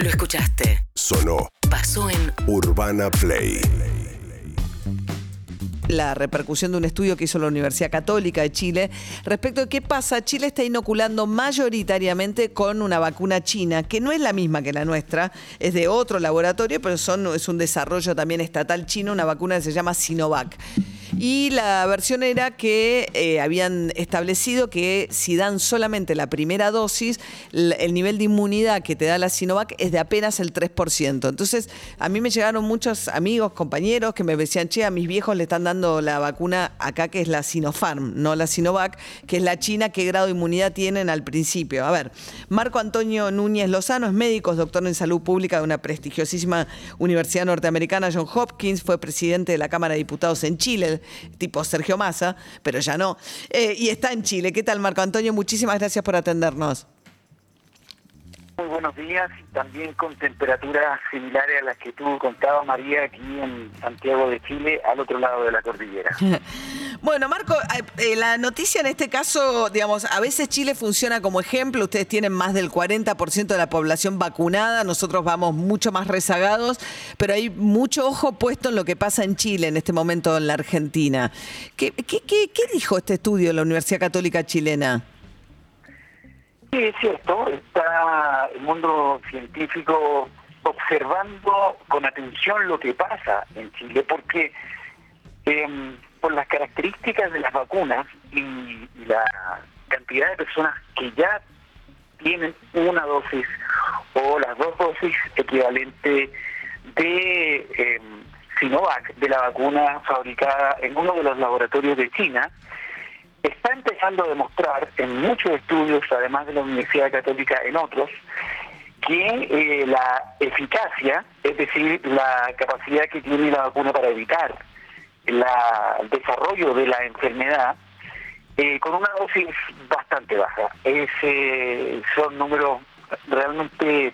Lo escuchaste. Sonó. Pasó en Urbana Play la repercusión de un estudio que hizo la Universidad Católica de Chile respecto de qué pasa. Chile está inoculando mayoritariamente con una vacuna china, que no es la misma que la nuestra, es de otro laboratorio, pero son, es un desarrollo también estatal chino, una vacuna que se llama Sinovac. Y la versión era que eh, habían establecido que si dan solamente la primera dosis, el nivel de inmunidad que te da la Sinovac es de apenas el 3%. Entonces, a mí me llegaron muchos amigos, compañeros que me decían, che, a mis viejos le están dando la vacuna acá, que es la Sinopharm, no la Sinovac, que es la China, qué grado de inmunidad tienen al principio. A ver, Marco Antonio Núñez Lozano es médico, es doctor en salud pública de una prestigiosísima universidad norteamericana, John Hopkins, fue presidente de la Cámara de Diputados en Chile, tipo Sergio Massa, pero ya no, eh, y está en Chile. ¿Qué tal, Marco Antonio? Muchísimas gracias por atendernos. Muy buenos días también con temperaturas similares a las que tú contabas, María, aquí en Santiago de Chile, al otro lado de la cordillera. bueno, Marco, eh, eh, la noticia en este caso, digamos, a veces Chile funciona como ejemplo, ustedes tienen más del 40% de la población vacunada, nosotros vamos mucho más rezagados, pero hay mucho ojo puesto en lo que pasa en Chile en este momento en la Argentina. ¿Qué, qué, qué, qué dijo este estudio de la Universidad Católica Chilena? Sí, es cierto, está el mundo científico observando con atención lo que pasa en Chile, porque em, por las características de las vacunas y, la cantidad de personas que ya tienen una dosis o las dos dosis equivalentes de eh, Sinovac, de la vacuna fabricada en uno de los laboratorios de China, está empezando a demostrar en muchos estudios, además de la Universidad Católica en otros, que eh, la eficacia, es decir, la capacidad que tiene la vacuna para evitar el desarrollo de la enfermedad, eh, con una dosis bastante baja. Es, eh, son números realmente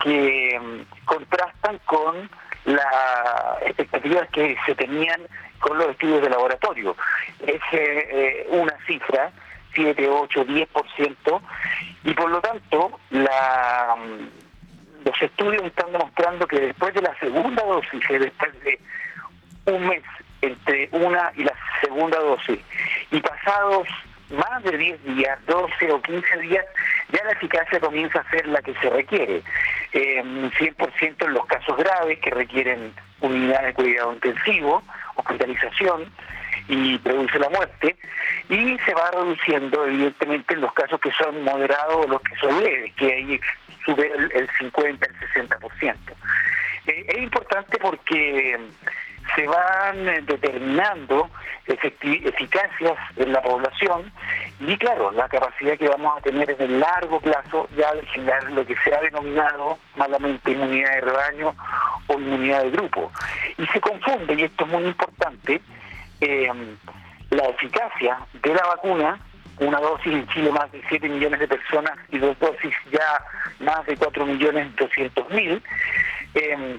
que mm, contrastan con las expectativas que se tenían con los estudios de laboratorio. Es eh, una cifra, 7, 8, 10%, y por lo tanto la, mm, los estudios están demostrando que después de la segunda dosis, después de un mes entre una y la segunda dosis, y pasados más de 10 días, 12 o 15 días, ya la eficacia comienza a ser la que se requiere. Eh, 100% en los casos graves que requieren unidad de cuidado intensivo, hospitalización y produce la muerte, y se va reduciendo evidentemente en los casos que son moderados o los que son leves, que ahí sube el, 50, el 60%. Eh, es importante porque se van eh, determinando eficacias en la población y claro, la capacidad que vamos a tener en el largo plazo ya de generar lo que se ha denominado malamente inmunidad de rebaño o inmunidad de grupo. Y se confunde, y esto es muy importante, eh, la eficacia de la vacuna, una dosis en Chile más de 7 millones de personas y dos dosis ya más de 4 millones 200 mil, eh,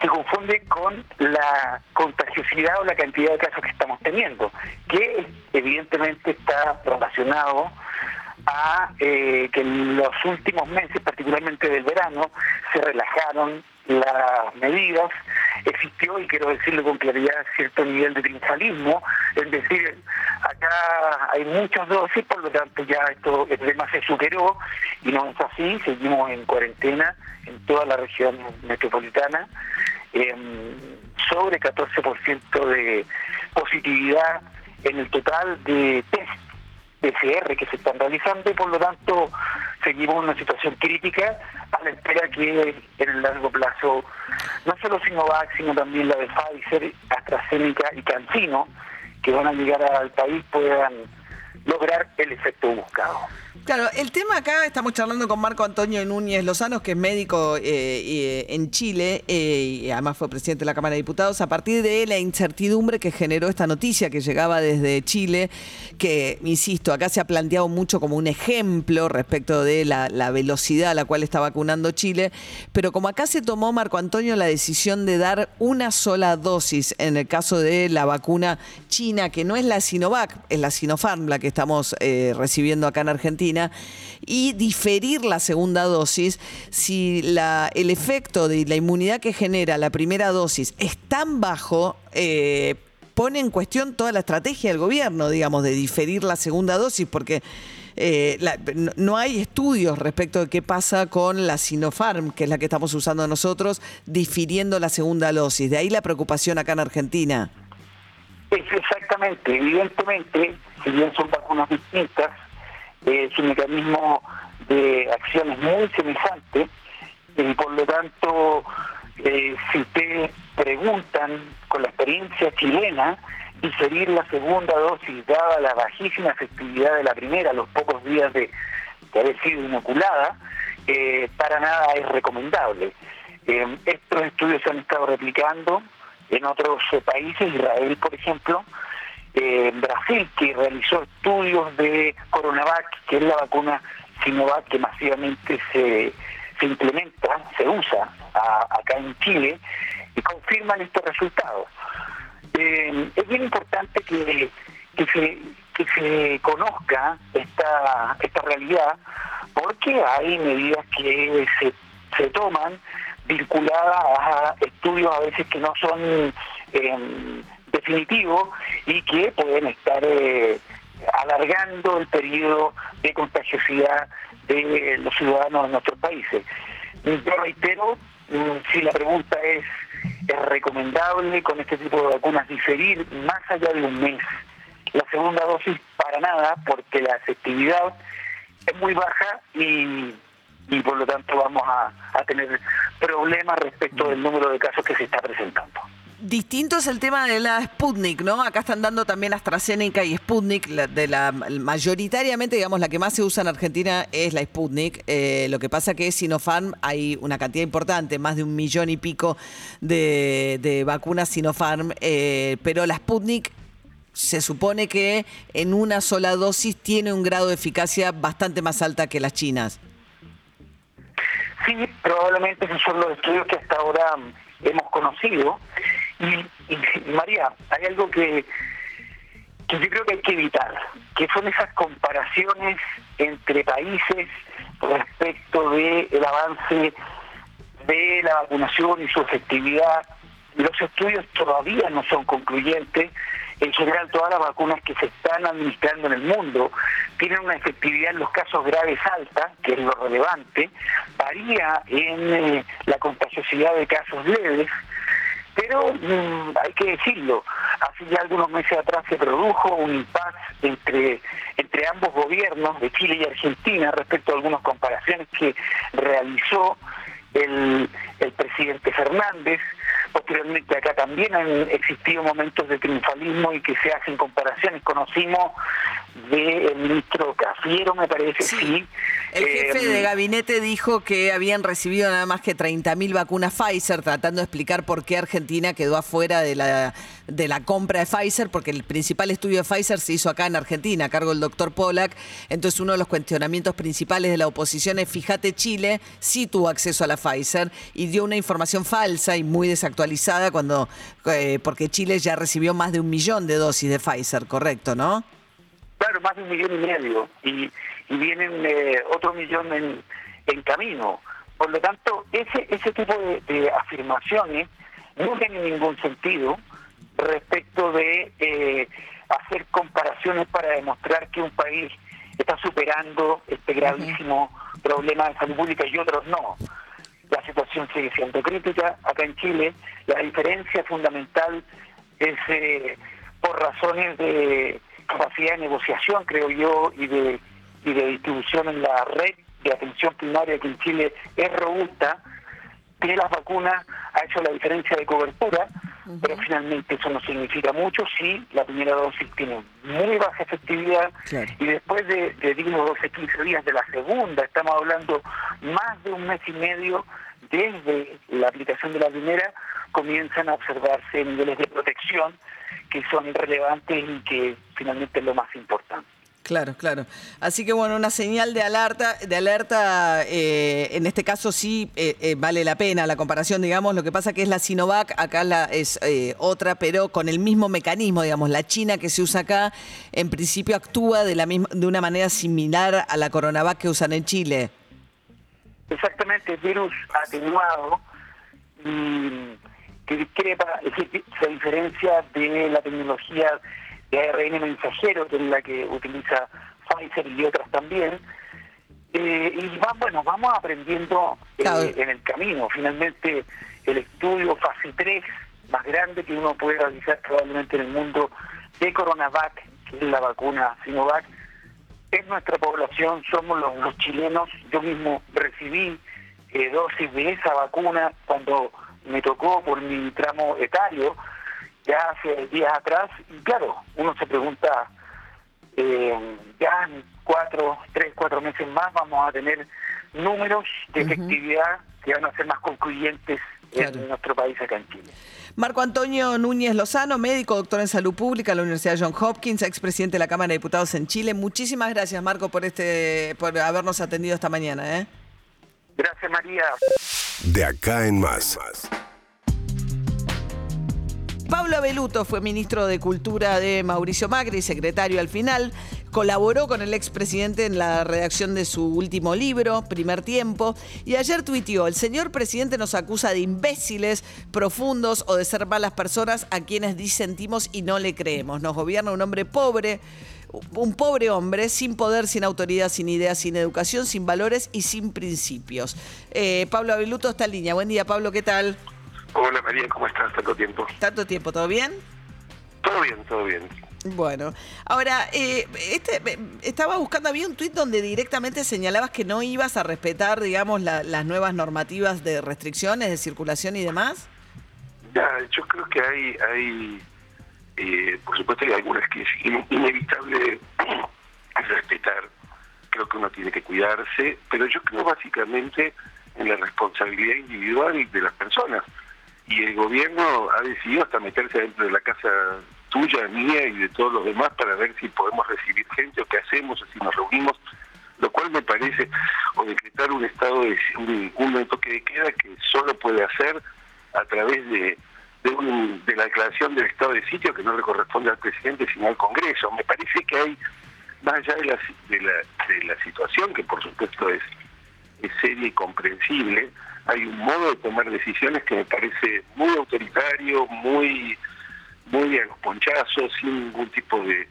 se confunde con la contagiosidad o la cantidad de casos que estamos teniendo, que evidentemente está relacionado a eh, que en los últimos meses, particularmente del verano, se relajaron las medidas, existió, y quiero decirlo con claridad, cierto nivel de triunfalismo, es decir, acá hay muchas dosis, por lo tanto ya esto el tema se superó y no es así, seguimos en cuarentena en toda la región metropolitana, sobre 14% de positividad en el total de test PCR que se están realizando y por lo tanto seguimos en una situación crítica a la espera que en el largo plazo no solo Sinovac sino también la de Pfizer, AstraZeneca y CanSino que van a llegar al país puedan lograr el efecto buscado. Claro, el tema acá, estamos charlando con Marco Antonio Núñez Lozano, que es médico eh, en Chile eh, y además fue presidente de la Cámara de Diputados, a partir de la incertidumbre que generó esta noticia que llegaba desde Chile, que, insisto, acá se ha planteado mucho como un ejemplo respecto de la, velocidad a la cual está vacunando Chile, pero como acá se tomó, Marco Antonio, la decisión de dar una sola dosis en el caso de la vacuna china, que no es la Sinovac, es la Sinopharm la que estamos eh, recibiendo acá en Argentina, Y diferir la segunda dosis si la, el efecto de la inmunidad que genera la primera dosis es tan bajo. Eh, pone en cuestión toda la estrategia del gobierno, digamos, de diferir la segunda dosis, porque eh, no hay estudios respecto de qué pasa con la Sinopharm, que es la que estamos usando nosotros, difiriendo la segunda dosis. De ahí la preocupación acá en Argentina. exactamente, evidentemente, si bien son vacunas distintas, eh, su mecanismo de acción es muy semejante, y por lo tanto, eh, si ustedes preguntan con la experiencia chilena, diferir la segunda dosis dada la bajísima efectividad de la primera, los pocos días de, haber sido inoculada, eh, para nada es recomendable. Eh, estos estudios se han estado replicando en otros eh, países, Israel por ejemplo, Brasil que realizó estudios de Coronavac, que es la vacuna Sinovac que masivamente se, implementa, se usa acá en Chile, y confirman estos resultados. Eh, es bien importante que, se, que se conozca esta, esta realidad porque hay medidas que se, se toman vinculadas a estudios a veces que no son em, definitivos y que pueden estar eh, alargando el periodo de contagiosidad de los ciudadanos de nuestros países. Yo reitero, mm, si la pregunta es es recomendable con este tipo de vacunas diferir más allá de un mes la segunda dosis para nada porque la efectividad es muy baja y, y por lo tanto vamos a, a tener problemas respecto del número de casos que se está presentando. Distinto es el tema de la Sputnik, ¿no? Acá están dando también AstraZeneca y Sputnik, de la mayoritariamente, digamos, la que más se usa en Argentina es la Sputnik. Eh, lo que pasa que Sinopharm hay una cantidad importante, más de un millón y pico de, vacunas Sinopharm, eh, pero la Sputnik se supone que en una sola dosis tiene un grado de eficacia bastante más alta que las chinas. Sí, probablemente esos son los estudios que hasta ahora hemos conocido. Y, María, hay algo que, que yo creo que hay que evitar, que son esas comparaciones entre países respecto del el avance de la vacunación y su efectividad. Los estudios todavía no son concluyentes. En general, todas las vacunas que se están administrando en el mundo tienen una efectividad en los casos graves alta, que es lo relevante, varía en eh, la contagiosidad de casos leves, pero mm, hay que decirlo, hace ya algunos meses atrás se produjo un impasse entre, entre ambos gobiernos de Chile y Argentina respecto a algunas comparaciones que realizó el, el presidente Fernández. Posteriormente acá también han existido momentos de triunfalismo y que se hacen comparaciones. Conocimos del ministro Cafiero, me parece, sí. El jefe de em, gabinete dijo que habían recibido nada más que 30.000 vacunas Pfizer, tratando de explicar por qué Argentina quedó afuera de la, de la compra de Pfizer, porque el principal estudio de Pfizer se hizo acá en Argentina, a cargo del doctor Pollack. Entonces uno de los cuestionamientos principales de la oposición es, fíjate, Chile sí tuvo acceso a la Pfizer y dio una información falsa y muy desactualizada cuando eh, porque Chile ya recibió más de un millón de dosis de Pfizer, correcto, ¿no? Claro, más de un millón y medio. Y, y vienen eh, otro millón en, en camino. Por lo tanto, ese, ese tipo de, afirmaciones no tienen ningún sentido respecto de eh, hacer comparaciones para demostrar que un país está superando este gravísimo problema de salud pública y otros no. La situación sigue siendo crítica acá en Chile. La diferencia fundamental es eh, por razones de capacidad de negociación, creo yo, y de, y de distribución en la red de atención primaria que en Chile es robusta, que las vacunas ha hecho la diferencia de cobertura, pero finalmente eso no significa mucho. Si la primera dosis tiene muy baja efectividad y después de, de 12, 15 días de la segunda, estamos hablando más de un mes y medio desde la aplicación de la primera, comienzan a observarse niveles de protección que son relevantes y que finalmente es lo más importante. Claro, claro. Así que bueno, una señal de alerta, de alerta, eh, en este caso sí eh, eh, vale la pena la comparación, digamos. Lo que pasa que es la Sinovac, acá la, es otra, pero con el mismo mecanismo, digamos. La China que se usa acá, en principio actúa de la misma, de una manera similar a la Coronavac que usan en Chile. Exactamente, virus atenuado y que discrepa, se diferencia de la tecnología de ARN mensajero, que es la que utiliza Pfizer y otras también. Eh, y va, bueno, vamos aprendiendo eh, en el camino. Finalmente, el estudio fase 3 más grande que uno puede realizar probablemente en el mundo de Coronavac, que es la vacuna Sinovac, es nuestra población, somos los, chilenos. Yo mismo recibí eh, dosis de esa vacuna cuando me tocó por mi tramo etario ya hace días atrás, y claro, uno se pregunta, eh, ya en cuatro, tres, cuatro meses más vamos a tener números de efectividad que van a ser más concluyentes en nuestro país acá en Chile. Marco Antonio Núñez Lozano, médico, doctor en salud pública de la Universidad John Hopkins, expresidente de la Cámara de Diputados en Chile. Muchísimas gracias, Marco, por este, por habernos atendido esta mañana. ¿eh? Gracias, María. De acá en más. Pablo Abeluto fue ministro de Cultura de Mauricio Macri, secretario al final. Colaboró con el expresidente en la redacción de su último libro, Primer Tiempo, y ayer tuiteó, el señor presidente nos acusa de imbéciles, profundos o de ser malas personas a quienes disentimos y no le creemos. Nos gobierna un hombre pobre, un pobre hombre, sin poder, sin autoridad, sin ideas, sin educación, sin valores y sin principios. Eh, Pablo Abeluto está en línea. Buen día, Pablo, ¿qué tal? Hola María, ¿cómo estás? Tanto tiempo. ¿Tanto tiempo? ¿Todo bien? Todo bien, todo bien. Bueno, ahora, eh, este, estaba buscando, había un tuit donde directamente señalabas que no ibas a respetar, digamos, las nuevas normativas de restricciones de circulación y demás. Ya, yo creo que hay, hay eh, por supuesto, hay algunas que es inevitable respetar. Creo que uno tiene que cuidarse, pero yo creo básicamente en la responsabilidad individual de las personas y el gobierno ha decidido hasta meterse dentro de la casa tuya, mía y de todos los demás para ver si podemos recibir gente o qué hacemos o si nos reunimos, lo cual me parece, o decretar un estado de un, un toque de queda que solo puede hacer a través de, de, la declaración del estado de sitio que no le corresponde al presidente sino al Congreso. Me parece que hay, más allá de de la, de la situación, que por supuesto es, es seria y comprensible, hay un modo de tomar decisiones que me parece muy autoritario, muy muy a los ponchazos, sin ningún tipo de,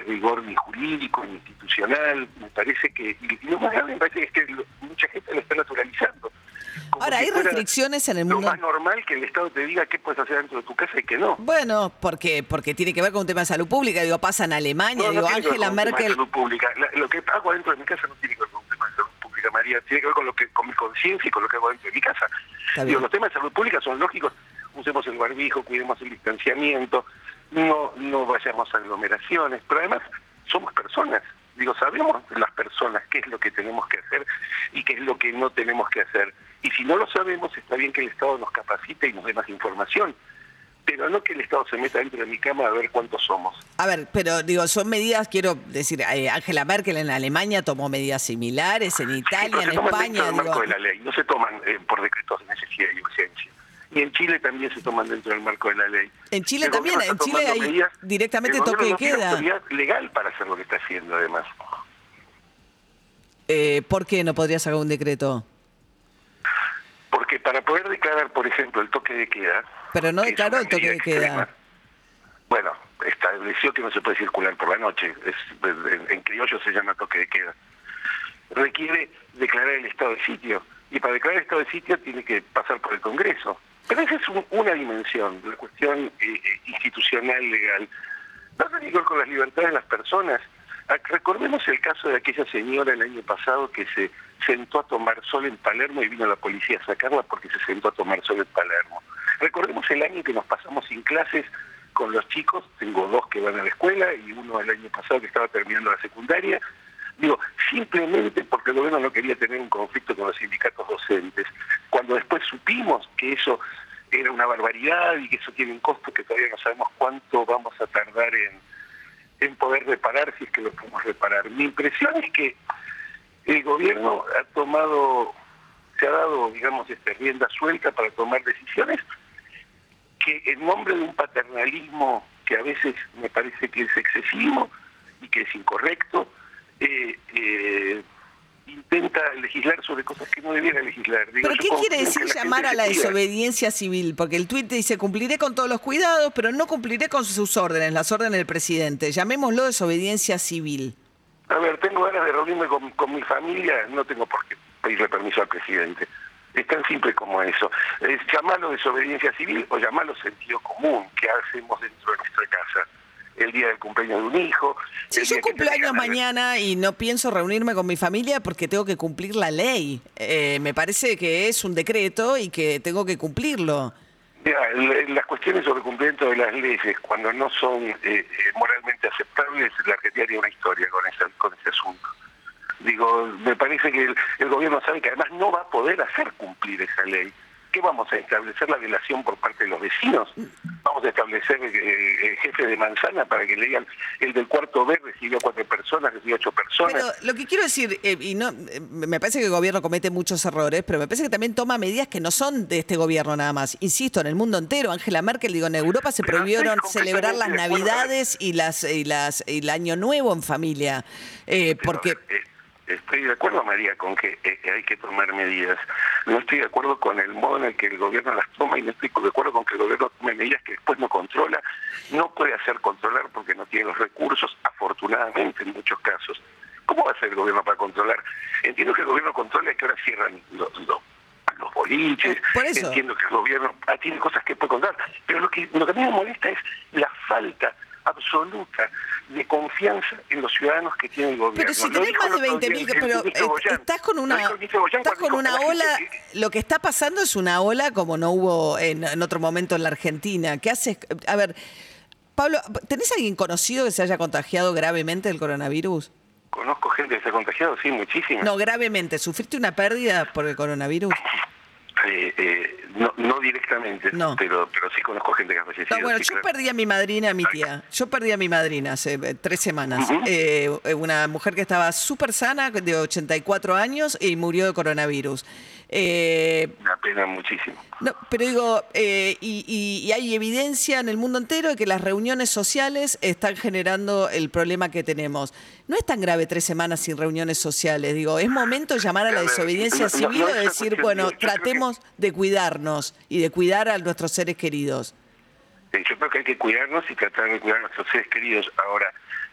rigor ni jurídico ni institucional. Me parece que, y lo más grave me parece es que mucha gente lo está naturalizando. Ahora, hay restricciones en el mundo. Lo más normal que el Estado te diga qué puedes hacer dentro de tu casa y qué no. Bueno, porque porque tiene que ver con un tema de salud pública. Digo, pasa en Alemania, digo, Angela Merkel. salud pública. lo que hago dentro de mi casa no tiene que ver con un tema de salud pública, María. Tiene que ver con, lo que, con mi conciencia y con lo que hago dentro de mi casa. Digo, los temas de salud pública son lógicos. Usemos el barbijo, cuidemos el distanciamiento, no, no vayamos a aglomeraciones, pero además somos personas. Digo, sabemos las personas qué es lo que tenemos que hacer y qué es lo que no tenemos que hacer. Y si no lo sabemos, está bien que el Estado nos capacite y nos dé más información pero no que el Estado se meta dentro de mi cama a ver cuántos somos. A ver, pero digo, son medidas, quiero decir, eh, Angela Merkel en Alemania tomó medidas similares, en Italia, en España. Dentro del marco de la ley, no se toman eh, por decretos de necesidad y urgencia. Y en Chile también se toman dentro del marco de la ley. En Chile también, en Chile hay directamente toque de queda. legal para hacer lo que está haciendo, además. Eh, ¿Por qué no podría sacar un decreto? Porque para poder declarar, por ejemplo, el toque de queda... Pero no declaró el toque de queda. bueno, estableció que no se puede circular por la noche. Es, en, criollo se llama toque de queda. Requiere declarar el estado de sitio. Y para declarar el estado de sitio tiene que pasar por el Congreso. Pero esa es una dimensión, la cuestión eh, eh, institucional, legal. No tiene que ver con las libertades de las personas. Ah, recordemos el caso de aquella señora el año pasado que se sentó a tomar sol en Palermo y vino la policía a sacarla porque se sentó a tomar sol en Palermo. Recordemos el año que nos pasamos sin clases con los chicos, tengo dos que van a la escuela y uno el año pasado que estaba terminando la secundaria. Digo, simplemente porque el gobierno no quería tener un conflicto con los sindicatos docentes. Cuando después supimos que eso era una barbaridad y que eso tiene un costo que todavía no sabemos cuánto vamos a tardar en, en poder reparar si es que lo podemos reparar. Mi impresión es que el gobierno ha tomado, se ha dado, digamos, esta rienda suelta para tomar decisiones que en nombre de un paternalismo que a veces me parece que es excesivo y que es incorrecto, eh, eh, intenta legislar sobre cosas que no debiera legislar. ¿Pero qué quiere decir llamar a la desobediencia civil? Porque el tuit dice, cumpliré con todos los cuidados, pero no cumpliré con sus órdenes, las órdenes del presidente. Llamémoslo desobediencia civil. A ver, tengo ganas de reunirme con, mi familia, no tengo por qué pedirle permiso al presidente. Es tan simple como eso. Es llamarlo desobediencia civil o llamarlo sentido común que hacemos dentro de nuestra casa el día del cumpleaños de un hijo. Si yo cumpleaños mañana y no pienso reunirme con mi familia porque tengo que cumplir la ley. Eh, me parece que es un decreto y que tengo que cumplirlo. las cuestiones sobre cumplimiento de las leyes, cuando no son eh, eh, moralmente aceptables, la Argentina tiene una historia con ese, con ese asunto. Digo, me parece que el gobierno sabe que además no va a poder hacer cumplir esa ley. ¿Qué vamos a establecer la violación por parte de los vecinos? Vamos a establecer eh, el jefe de manzana para que le digan el del cuarto B recibió cuatro personas, recibió ocho personas. Pero lo que quiero decir, eh, y no, eh, me parece que el gobierno comete muchos errores, pero me parece que también toma medidas que no son de este gobierno nada más. Insisto, en el mundo entero, Angela Merkel, digo, en Europa se prohibieron celebrar las Navidades y las y las y el Año Nuevo en familia, porque estoy de acuerdo, María, con que eh, hay que tomar medidas. No estoy de acuerdo con el modo en el que el gobierno las toma y no estoy de acuerdo con que el gobierno tome medidas que después no controla. No puede hacer controlar porque no tiene los recursos, afortunadamente en muchos casos. ¿Cómo va a ser el gobierno para controlar? Entiendo que el gobierno controla que ahora cierran los, los, los boliches. Entiendo que el gobierno ah, tiene cosas que puede controlar. Pero lo que, lo que a mí me molesta es la falta absoluta de confianza en los ciudadanos que tienen el gobierno. Pero si tenés más de 20.000, pero eh, estás con una, estás con una ola, lo que está pasando es una ola como no hubo en, en otro momento en la Argentina. ¿Qué haces? A ver, Pablo, ¿tenés alguien conocido que se haya contagiado gravemente del coronavirus? Conozco gente que se ha contagiado, sí, muchísima. No, gravemente. ¿Sufriste una pérdida por el coronavirus? Eh, eh, no, no directamente, Pero, pero sí conozco gente que ha fallecido. bueno, yo perdí a mi madrina, a mi tía. Yo perdí a mi madrina hace eh, tres semanas. una mujer que estaba súper sana, de 84 años, y murió de coronavirus. Eh, Una pena muchísimo. No, pero digo, eh, y, hay evidencia en el mundo entero de que las reuniones sociales están generando el problema que tenemos. No es tan grave tres semanas sin reuniones sociales. Digo, es momento de llamar a la desobediencia civil y decir, bueno, tratemos de cuidarnos y de cuidar a nuestros seres queridos. Yo creo que hay que cuidarnos y tratar de cuidar a nuestros seres queridos ahora.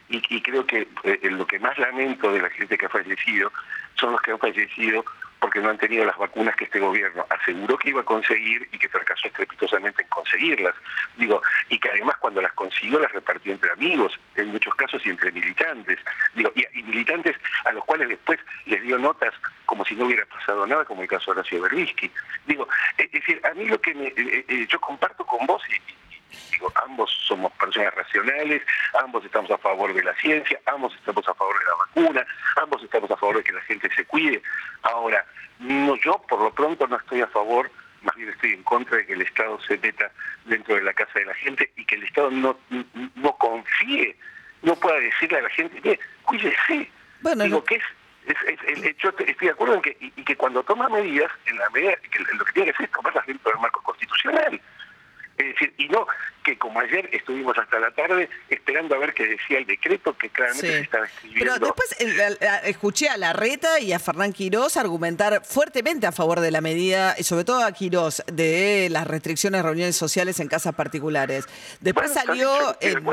Y, y creo que eh, lo que más lamento de la gente que ha fallecido son los que han fallecido porque no han tenido las vacunas que este gobierno aseguró que iba a conseguir y que fracasó estrepitosamente en conseguirlas. Digo, y que además cuando las consiguió las repartió entre amigos, en muchos casos y entre militantes. Digo, y, militantes a los cuales después les dio notas como si no hubiera pasado nada, como el caso de Horacio Berbisky. Digo, es decir, a mí lo que me, eh, eh, yo comparto con vos y, digo, ambos somos personas racionales, ambos estamos a favor de la ciencia, ambos estamos a favor de la vacuna, ambos estamos a favor de que la gente se cuide. Ahora, no, yo por lo pronto no estoy a favor, más bien estoy en contra de que el Estado se meta dentro de la casa de la gente y que el Estado no, no confíe, no pueda decirle a la gente, que cuídese. Bueno, digo, que es es, yo estoy de acuerdo en que, y, que cuando toma medidas, en la medida que lo que tiene que hacer es tomarlas dentro del marco constitucional. Es decir, y no que como ayer estuvimos hasta la tarde esperando a ver qué decía el decreto que claramente se estaba escribiendo. Pero después escuché a Larreta y a Fernán Quirós argumentar fuertemente a favor de la medida, y sobre todo a Quirós, de las restricciones de reuniones sociales en casas particulares. Después salió en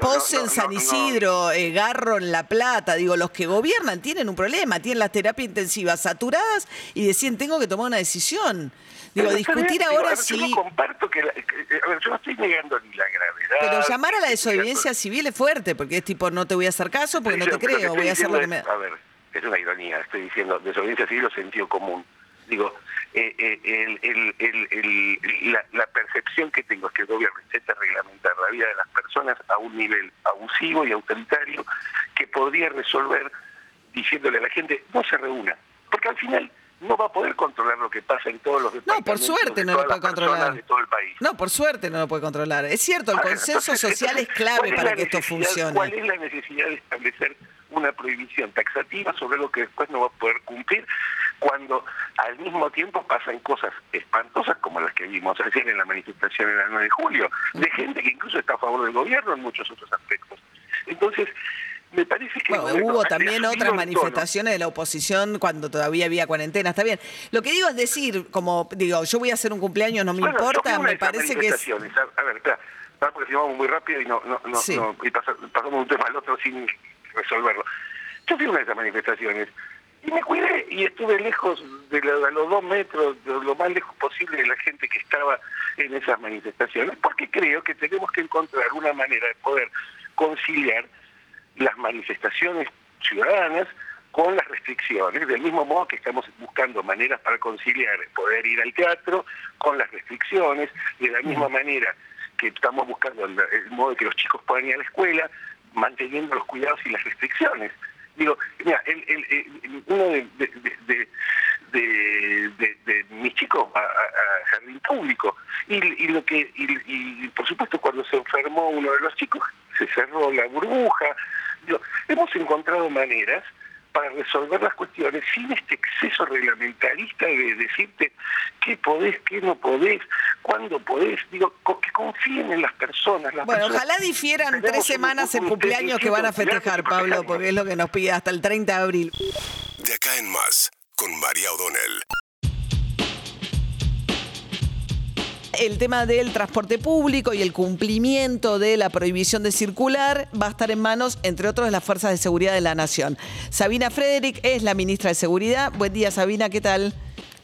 Pose en San Isidro, eh, Garro en La Plata. Digo, los que gobiernan tienen un problema, tienen las terapias intensivas saturadas y decían, tengo que tomar una decisión. Digo, discutir ahora sí. Yo no comparto que, A ver, yo no estoy negando ni la gravedad. Pero llamar a la desobediencia civil es fuerte, porque es tipo, no te voy a hacer caso porque no te creo, voy a hacer lo que me. A ver, es una ironía, estoy diciendo desobediencia civil o sentido común. Digo, eh, eh, el, el, la, la, percepción que tengo es que el gobierno intenta reglamentar la vida de las personas a un nivel abusivo y autoritario que podría resolver diciéndole a la gente, no se reúna. Porque al final no va a poder controlar lo que pasa en todos los No, por departamentos suerte no lo puede controlar. de todo el país. No, por suerte no lo puede controlar. Es cierto, el consenso entonces, social es ¿cuál clave es para que esto funcione. ¿Cuál es la necesidad de establecer una prohibición taxativa sobre lo que después no va a poder cumplir cuando al mismo tiempo pasan cosas espantosas como las que vimos ayer en la manifestación en el 9 de julio, de gente que incluso está a favor del gobierno en muchos otros aspectos? Entonces, me parece que... Bueno, bueno, hubo también otras manifestaciones de la oposición cuando todavía había cuarentena, está bien. Lo que digo es decir, como digo, yo voy a hacer un cumpleaños, no me Bueno, importa, de me parece que es... A, a ver, espera, espera, porque si vamos muy rápido y no, no, no, Sí. no- y pasa- pasamos de un tema al otro sin resolverlo. Yo fui a una de esas manifestaciones y me cuidé y estuve lejos de, la- a los dos metros, de lo más lejos posible de la gente que estaba en esas manifestaciones, porque creo que tenemos que encontrar una manera de poder conciliar las manifestaciones ciudadanas con las restricciones, del mismo modo que estamos buscando maneras para conciliar poder ir al teatro con las restricciones, de la misma manera que estamos buscando el, el modo de que los chicos puedan ir a la escuela, manteniendo los cuidados y las restricciones. Digo, mira, el, el- el- uno de, de- de- mis chicos va a, a jardín público y, y lo que y, y, por supuesto cuando se enfermó uno de los chicos se cerró la burbuja Digo, hemos encontrado maneras para resolver las cuestiones sin este exceso reglamentarista de decirte qué podés, qué no podés, cuándo podés, digo, que confíen en las personas. Las Bueno, personas- ojalá difieran Tenemos tres semanas en un cumpleaños que van a festejar, Pablo, porque es lo que nos pide hasta el 30 de abril. De acá en más, con María O'Donnell. El tema del transporte público y el cumplimiento de la prohibición de circular va a estar en manos, entre otros, de las Fuerzas de Seguridad de la Nación. Sabina Frederick es la ministra de Seguridad. Buen día, Sabina, ¿qué tal?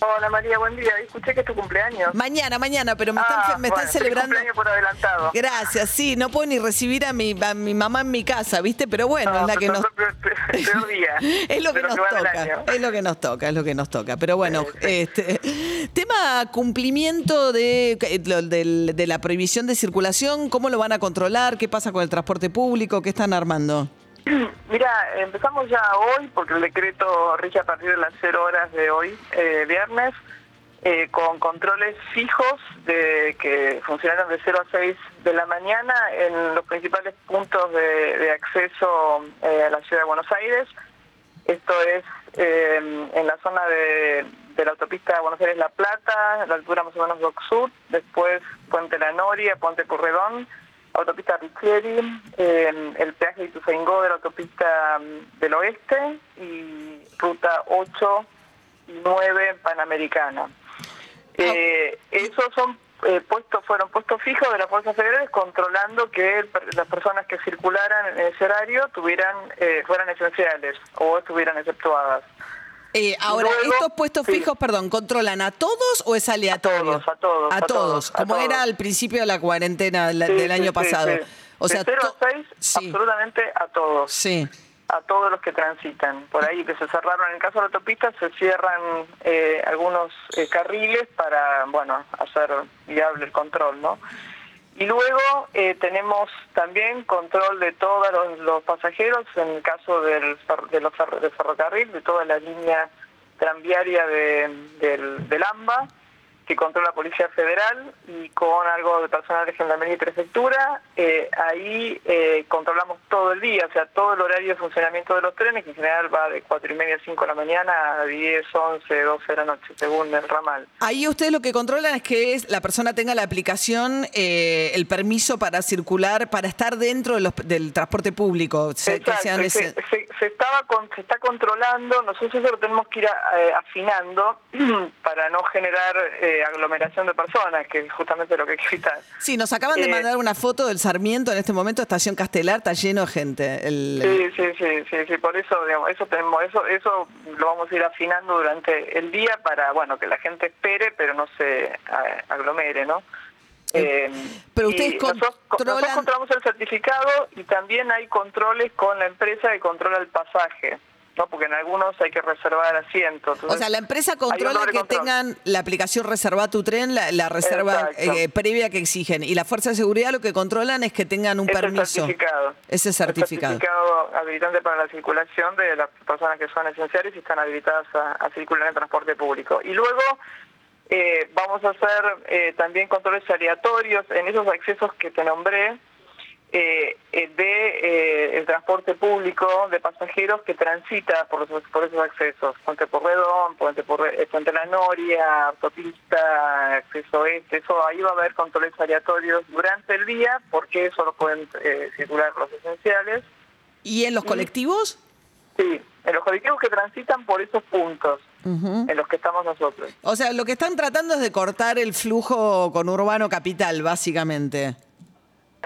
Hola María, buen día. Escuché que es tu cumpleaños. Mañana, mañana, pero me están, Ah, me están bueno, celebrando. cumpleaños por adelantado. Gracias, sí, no puedo ni recibir a mi, a mi mamá en mi casa, ¿viste? Pero bueno, No, es la que nos... día es lo que de nos que toca, es lo que nos toca, es lo que nos toca. Pero bueno, Sí, sí. este tema cumplimiento de, lo- del- de la prohibición de circulación, ¿cómo lo van a controlar? ¿Qué pasa con el transporte público? ¿Qué están armando? Mira, empezamos ya hoy, porque el decreto rige a partir de las 0 horas de hoy, eh, viernes, eh, con controles fijos de que funcionaron de 0 a 6 de la mañana en los principales puntos de, de acceso eh, a la ciudad de Buenos Aires. Esto es eh, en la zona de, de la autopista Buenos Aires-La Plata, a la altura más o menos de Oxud, después Puente La Noria, Puente Purredón, autopista Richieri, eh, el peaje de Ituzaingó de la autopista mm, del oeste y ruta 8 y 9 Panamericana. Eh, esos son eh, puestos, fueron puestos fijos de las fuerzas federales controlando que el las personas que circularan en ese horario tuvieran, eh, fueran esenciales o estuvieran exceptuadas. Eh, ahora, Luego, ¿estos puestos sí. fijos, perdón, controlan a todos o es aleatorio? todos, a todos, A a todos, todos, a como todos. era al principio de la cuarentena del, Sí, del sí, año sí, pasado. O sea, de 0 to- a 6, sí, absolutamente a todos. sí. a todos los que transitan. Por ahí que se cerraron, en el caso de la autopista, se cierran eh, algunos eh, carriles para, bueno, hacer viable el control, ¿no? Y luego eh, tenemos también control de todos los, pasajeros, en el caso del, de los ferrocarril, de toda la línea tranviaria de- del, del AMBA, que controla la Policía Federal y con algo de personal de Gendarmería y Prefectura. eh, ahí eh, controlamos todo el día, o sea, todo el horario de funcionamiento de los trenes, que en general va de 4 y media a 5 de la mañana a 10, 11, 12 de la noche, según el ramal. Ahí ustedes lo que controlan es que es- la persona tenga la aplicación, eh, el permiso para circular, para estar dentro de los- del transporte público. se- que Exacto, sean se, ese- se- se estaba con- se está controlando, nosotros eso lo tenemos que ir a- eh, afinando para no generar eh, aglomeración de personas, que es justamente lo que hay que evitar. Sí, nos acaban de Eh, mandar una foto del Sarmiento en este momento, Estación Castelar, está lleno de gente. El- Sí, sí, sí, sí, sí, por eso, digamos, eso tenemos, eso, eso lo vamos a ir afinando durante el día para, bueno, que la gente espere, pero no se eh, aglomere, ¿no? Eh, pero y ustedes nosotros, controlan- nosotros controlamos el certificado y también hay controles con la empresa que controla el pasaje. ¿No? Porque en algunos hay que reservar asientos. O sea, la empresa controla que tengan la aplicación Reserva tu tren, la, reserva eh, previa que exigen. Y la Fuerza de Seguridad lo que controlan es que tengan un permiso. Certificado. Ese certificado. Ese certificado habilitante para la circulación de las personas que son esenciales y están habilitadas a, circular en transporte público. Y luego eh, vamos a hacer eh, también controles aleatorios en esos accesos que te nombré eh, eh, de eh, el transporte público de pasajeros que transita por, por esos accesos, Puente Porredón, Puente, eh, Puente La Noria, autopista, acceso este, eso ahí va a haber controles aleatorios durante el día porque solo pueden circular los esenciales. ¿Y en los colectivos? Sí, en los colectivos que transitan por esos puntos. en los que estamos nosotros. O sea, lo que están tratando es de cortar el flujo con Urbano Capital, básicamente.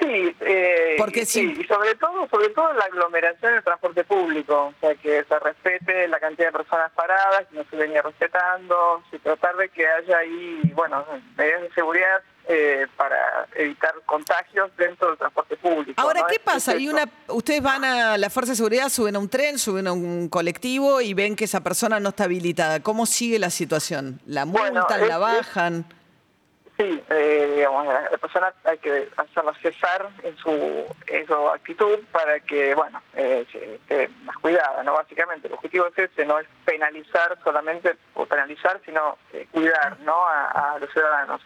Sí, eh, Porque sí. y sobre todo, sobre todo la aglomeración del transporte público, o sea, que se respete la cantidad de personas paradas, que no se venía respetando, y tratar de que haya ahí, bueno, medidas de seguridad eh, para evitar contagios dentro del transporte público. Ahora, ¿qué pasa? Hay una, ustedes van a la fuerza de seguridad, suben a un tren, suben a un colectivo y ven que esa persona no está habilitada. ¿Cómo sigue la situación? ¿La multan, la bajan? Sí, eh, digamos, la persona hay que hacerla cesar en su, en su actitud para que, bueno, eh, esté más cuidada, ¿no? Básicamente, el objetivo es ese, no es penalizar solamente, o penalizar, sino eh, cuidar, ¿no? A, los ciudadanos.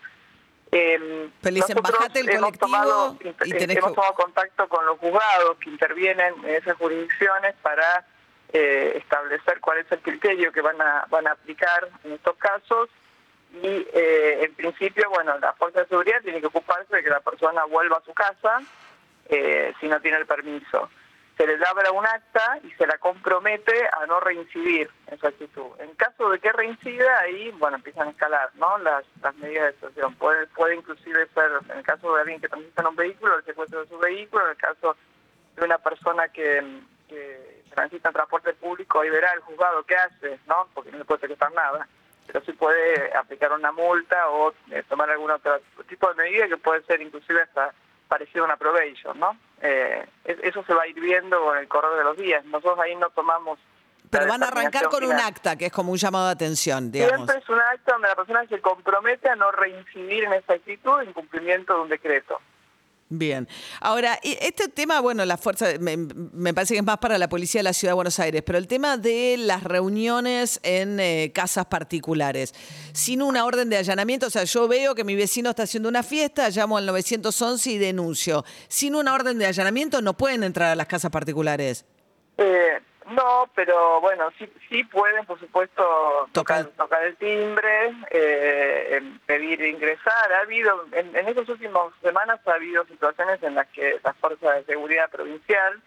Eh, Pero bajate el hemos tomado, y hemos tomado contacto con los juzgados que intervienen en esas jurisdicciones para eh, establecer cuál es el criterio que van a, van a aplicar en estos casos y eh, en principio, bueno, la fuerza de seguridad tiene que ocuparse de que la persona vuelva a su casa eh, si no tiene el permiso. Se le labra un acta y se la compromete a no reincidir en su actitud. En caso de que reincida, ahí, bueno, empiezan a escalar, ¿no? Las, las medidas de extorsión. Puede, puede inclusive ser, en el caso de alguien que transita en un vehículo, el secuestro de su vehículo, en el caso de una persona que, transita en transporte público, ahí verá el juzgado qué hace, ¿no? Porque no le puede secuestrar nada pero sí puede aplicar una multa o eh, tomar algún otro tipo de medida que puede ser inclusive hasta parecido a una probation, ¿no? Eh, eso se va a ir viendo con el correr de los días. Nosotros ahí no tomamos... Pero van a arrancar con un acta, que es como un llamado de atención, digamos. Siempre es un acta donde la persona se compromete a no reincidir en esa actitud en cumplimiento de un decreto. Bien. Ahora, este tema, bueno, la fuerza, me, parece que es más para la policía de la Ciudad de Buenos Aires, pero el tema de las reuniones en eh, casas particulares, sin una orden de allanamiento, o sea, yo veo que mi vecino está haciendo una fiesta, llamo al 911 y denuncio. Sin una orden de allanamiento no pueden entrar a las casas particulares. Eh, no, pero bueno, sí, sí pueden, por supuesto, tocar, tocar el timbre, eh, pedir ingresar. Ha habido, en, en estas últimas semanas ha habido situaciones en las que la Fuerza de Seguridad Provincial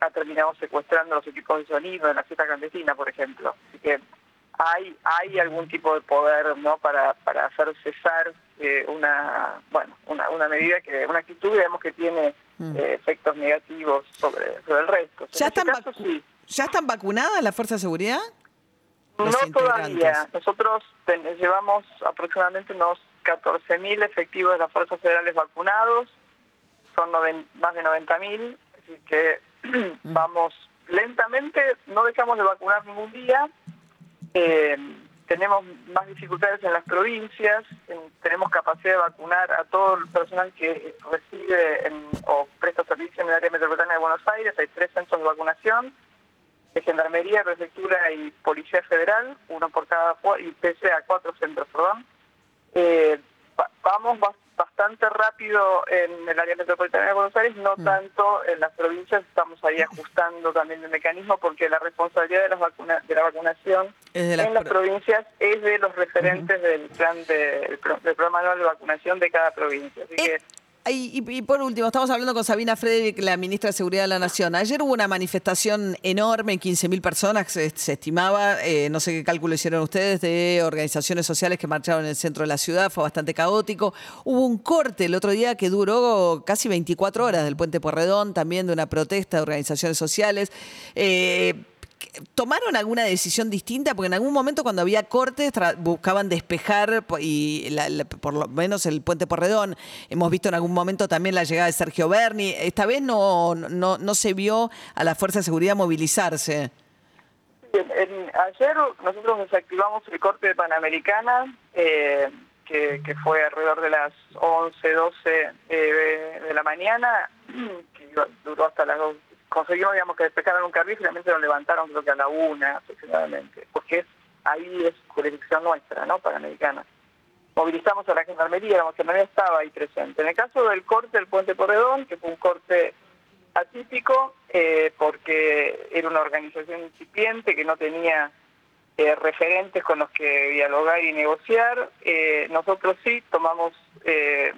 ha terminado secuestrando los equipos de sonido en la fiesta clandestina, por ejemplo. Así que hay hay algún tipo de poder no para para hacer cesar eh, una bueno una, una medida que una actitud digamos que tiene mm. eh, efectos negativos sobre, sobre el resto. ¿Ya están, sí. ¿Ya están vacunadas la fuerza de seguridad? no todavía. Nosotros llevamos aproximadamente unos 14.000 efectivos de las fuerzas federales vacunados. Son más de 90.000. Así que mm. vamos lentamente. No dejamos de vacunar ningún día. Eh, tenemos más dificultades en las provincias, tenemos capacidad de vacunar a todo el personal que reside o presta servicio en el área metropolitana de Buenos Aires, hay tres centros de vacunación, de Gendarmería, Prefectura y Policía Federal, uno por cada, y pese a cuatro centros, perdón. Eh, vamos bastante rápido en el área metropolitana de Buenos Aires, no mm. tanto en las provincias, estamos ahí ajustando también el mecanismo porque la responsabilidad de, las vacuna, de la vacunación en las provincias es de los referentes del plan de, del, programa anual de vacunación de cada provincia. Así eh, que y, por último, estamos hablando con Sabina Frederick, la ministra de Seguridad de la Nación. Ayer hubo una manifestación enorme, 15.000 personas, se, estimaba, eh, no sé qué cálculo hicieron ustedes, de organizaciones sociales que marcharon en el centro de la ciudad, fue bastante caótico. Hubo un corte el otro día que duró casi 24 horas del Puente Porredón, también de una protesta de organizaciones sociales. Eh, ¿Tomaron alguna decisión distinta? Porque en algún momento cuando había cortes buscaban despejar y por lo menos el puente Porredón. Hemos visto en algún momento también la llegada de Sergio Berni. Esta vez no, no, no se vio a la Fuerza de Seguridad movilizarse. ayer nosotros desactivamos el corte de Panamericana, eh, que, fue alrededor de las 11, 12 eh, de la mañana, que duró hasta las 2. Conseguimos digamos, que despejaran un carril y finalmente lo levantaron creo que a la una aproximadamente, porque ahí es jurisdicción nuestra, ¿no? Panamericana. Movilizamos a la gendarmería, la gendarmería estaba ahí presente. En el caso del corte del puente Porredón, que fue un corte atípico, eh, porque era una organización incipiente que no tenía eh, referentes con los que dialogar y negociar. Eh, nosotros sí tomamos,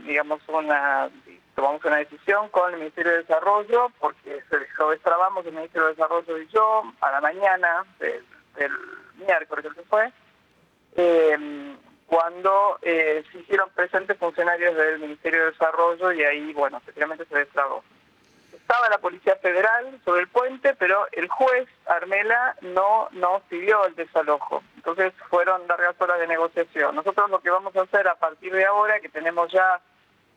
digamos, una tomamos una decisión con el Ministerio de Desarrollo, porque lo destrabamos el Ministerio de Desarrollo y yo a la mañana del, miércoles que fue, cuando se hicieron presentes funcionarios del Ministerio de Desarrollo y ahí, bueno, efectivamente se destrabó estaba la Policía Federal sobre el puente, pero el juez Armela no nos pidió el desalojo. Entonces fueron largas horas de negociación. Nosotros lo que vamos a hacer a partir de ahora, que tenemos ya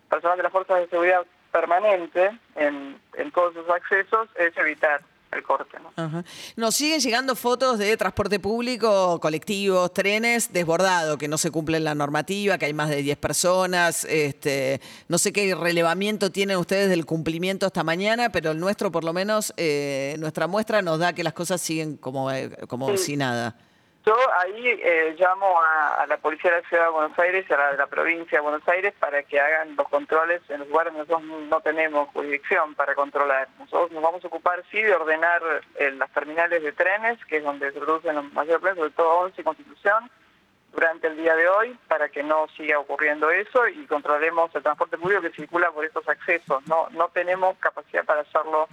personal de las fuerzas de seguridad permanente en, en todos sus accesos, es evitar el corte. ¿no? Nos siguen llegando fotos de transporte público, colectivos, trenes desbordado, que no se cumple la normativa, que hay más de 10 personas. Este, no sé qué relevamiento tienen ustedes del cumplimiento esta mañana, pero el nuestro, por lo menos, eh, nuestra muestra nos da que las cosas siguen como, eh, como si nada. Yo ahí eh, llamo a, la Policía de la Ciudad de Buenos Aires y a la de la provincia de Buenos Aires para que hagan los controles en los lugares donde nosotros no tenemos jurisdicción para controlar. Nosotros nos vamos a ocupar, sí, de ordenar eh, las terminales de trenes, que es donde se producen los mayores problemas, sobre todo 11 y Constitución, durante el día de hoy, para que no siga ocurriendo eso y controlemos el transporte público que circula por estos accesos. No, no tenemos capacidad para hacerlo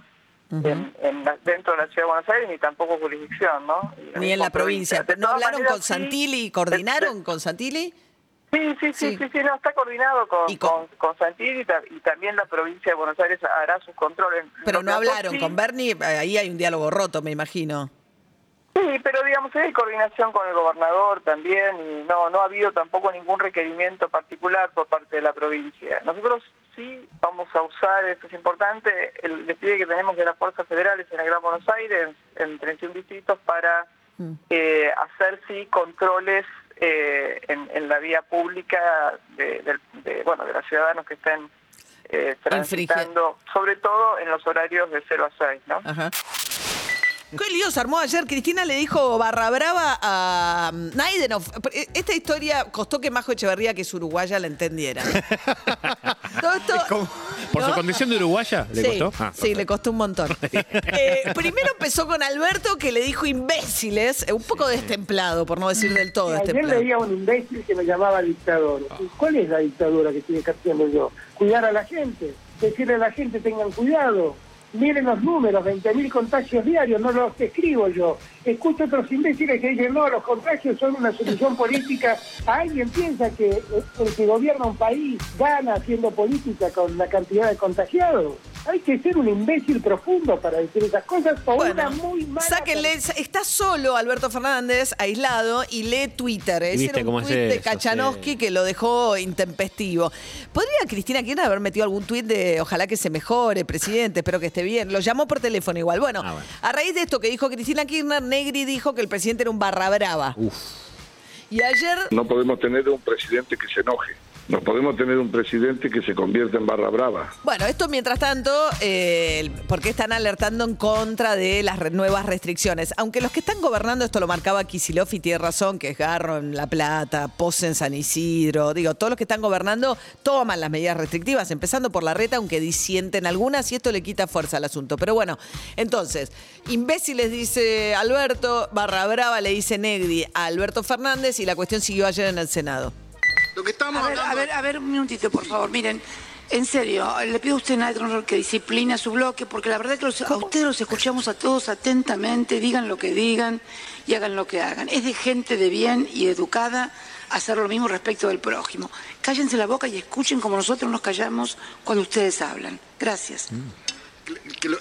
en, dentro de la Ciudad de Buenos Aires ni tampoco jurisdicción, ¿no? Ni en la provincia. ¿No hablaron con Santilli coordinaron con Santilli? Sí, sí, sí, sí, sí, no, está coordinado con, con, Santilli y, también la provincia de Buenos Aires hará sus controles. Pero no hablaron con Bernie, ahí hay un diálogo roto, me imagino. Sí, pero digamos, hay coordinación con el gobernador también y no, no ha habido tampoco ningún requerimiento particular por parte de la provincia. Nosotros sí vamos a usar, esto es importante, el despliegue que tenemos de las fuerzas federales en el Gran Buenos Aires, en 31 distritos, para mm. eh, hacer sí controles eh, en, la vía pública de, bueno, de los ciudadanos que estén eh, transitando, sobre todo en los horarios de 0 a 6, ¿no? Ajá. ¿Qué lío se armó ayer? Cristina le dijo barra brava a um, Naidenov. E, esta historia costó que Majo Echeverría, que es uruguaya, la entendiera. ¿Por su condición de uruguaya le sí, costó? Ah, sí, le costó un montón. Eh, primero empezó con Alberto, que le dijo imbéciles, un poco destemplado, por no decir del todo Ayer destemplado. leía un imbécil que me llamaba dictador. ¿Cuál es la dictadura que estoy haciendo yo? Cuidar a la gente, decirle a la gente tengan cuidado miren los números, 20.000 contagios diarios, no los escribo yo. Escucho otros imbéciles que dicen, no, los contagios son una solución política. ¿Alguien piensa que el que gobierna un país gana haciendo política con la cantidad de contagiados? Hay que ser un imbécil profundo para decir esas cosas o una muy mala. Sáquenle, está solo Alberto Fernández, aislado, y lee Twitter. Es un tweet de Kachanowski que lo dejó intempestivo. ¿Podría Cristina Kirchner haber metido algún tweet de ojalá que se mejore, presidente, espero que esté bien? Lo llamó por teléfono igual. Bueno, ah, a raíz de esto que dijo Cristina Kirchner, Negri dijo que el presidente era un barra brava. Y ayer. No podemos tener un presidente que se enoje. No podemos tener un presidente que se convierta en barra brava. Bueno, esto mientras tanto, eh, porque están alertando en contra de las nuevas restricciones. Aunque los que están gobernando, esto lo marcaba Kisilov y tiene razón, que es Garro en La Plata, Pose en San Isidro, digo, todos los que están gobernando toman las medidas restrictivas, empezando por la reta, aunque disienten algunas y esto le quita fuerza al asunto. Pero bueno, entonces, imbéciles dice Alberto, barra brava le dice Negri a Alberto Fernández y la cuestión siguió ayer en el Senado. Lo que estamos a ver, a ver, a ver, un minutito, por favor. Miren, en serio, le pido a usted, Nightcrawler, que discipline a su bloque, porque la verdad es que a ustedes los escuchamos a todos atentamente, digan lo que digan y hagan lo que hagan. Es de gente de bien y educada hacer lo mismo respecto del prójimo. Cállense la boca y escuchen como nosotros nos callamos cuando ustedes hablan. Gracias.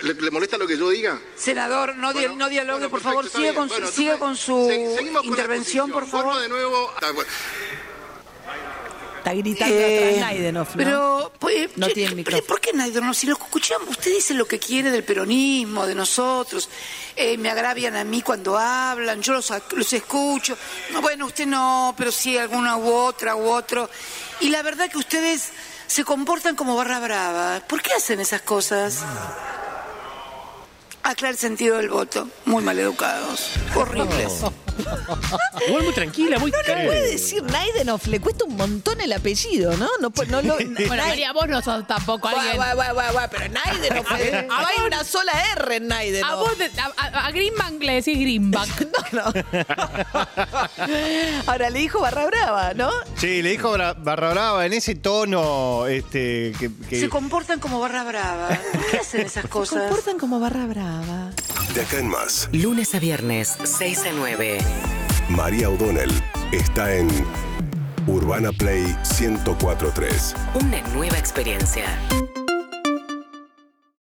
le, molesta lo que yo diga? Senador, no, no dialogue, por favor. Siga con, con, su intervención, por favor. de nuevo. Está gritando Eh, atrás Naidenov, ¿no? Pero, pues, No che, tiene ¿por- micrófono. ¿por qué Naidenov? Si lo escuchamos, usted dice lo que quiere del peronismo, de nosotros. Eh, me agravian a mí cuando hablan, yo los, los escucho. No, bueno, usted no, pero sí alguna u otra u otro. Y la verdad que ustedes se comportan como barra brava. ¿Por qué hacen esas cosas? Aclara el sentido del voto. Muy maleducados. Horribles. Igual muy tranquila, muy No puede decir Naidenov, le cuesta un montón el apellido, ¿no? No, no, lo- Bueno, Nai- María, vos no sos tampoco Guau, alguien. guau, guau, guau, guau, pero Naidenov, eh, no hay una sola R en Naidenov. A vos, de- a, a- a Greenbank le decís Greenbank. Ahora le dijo Barra Brava, ¿no? Sí, le dijo Bra- Barra Brava en ese tono este, que, que- Se comportan como barra brava. ¿Por qué hacen esas Se cosas? comportan como Barra Brava. De acá en más, Lunes a viernes, 6 a 9. María O'Donnell está en Urbana Play 1043. Una nueva experiencia.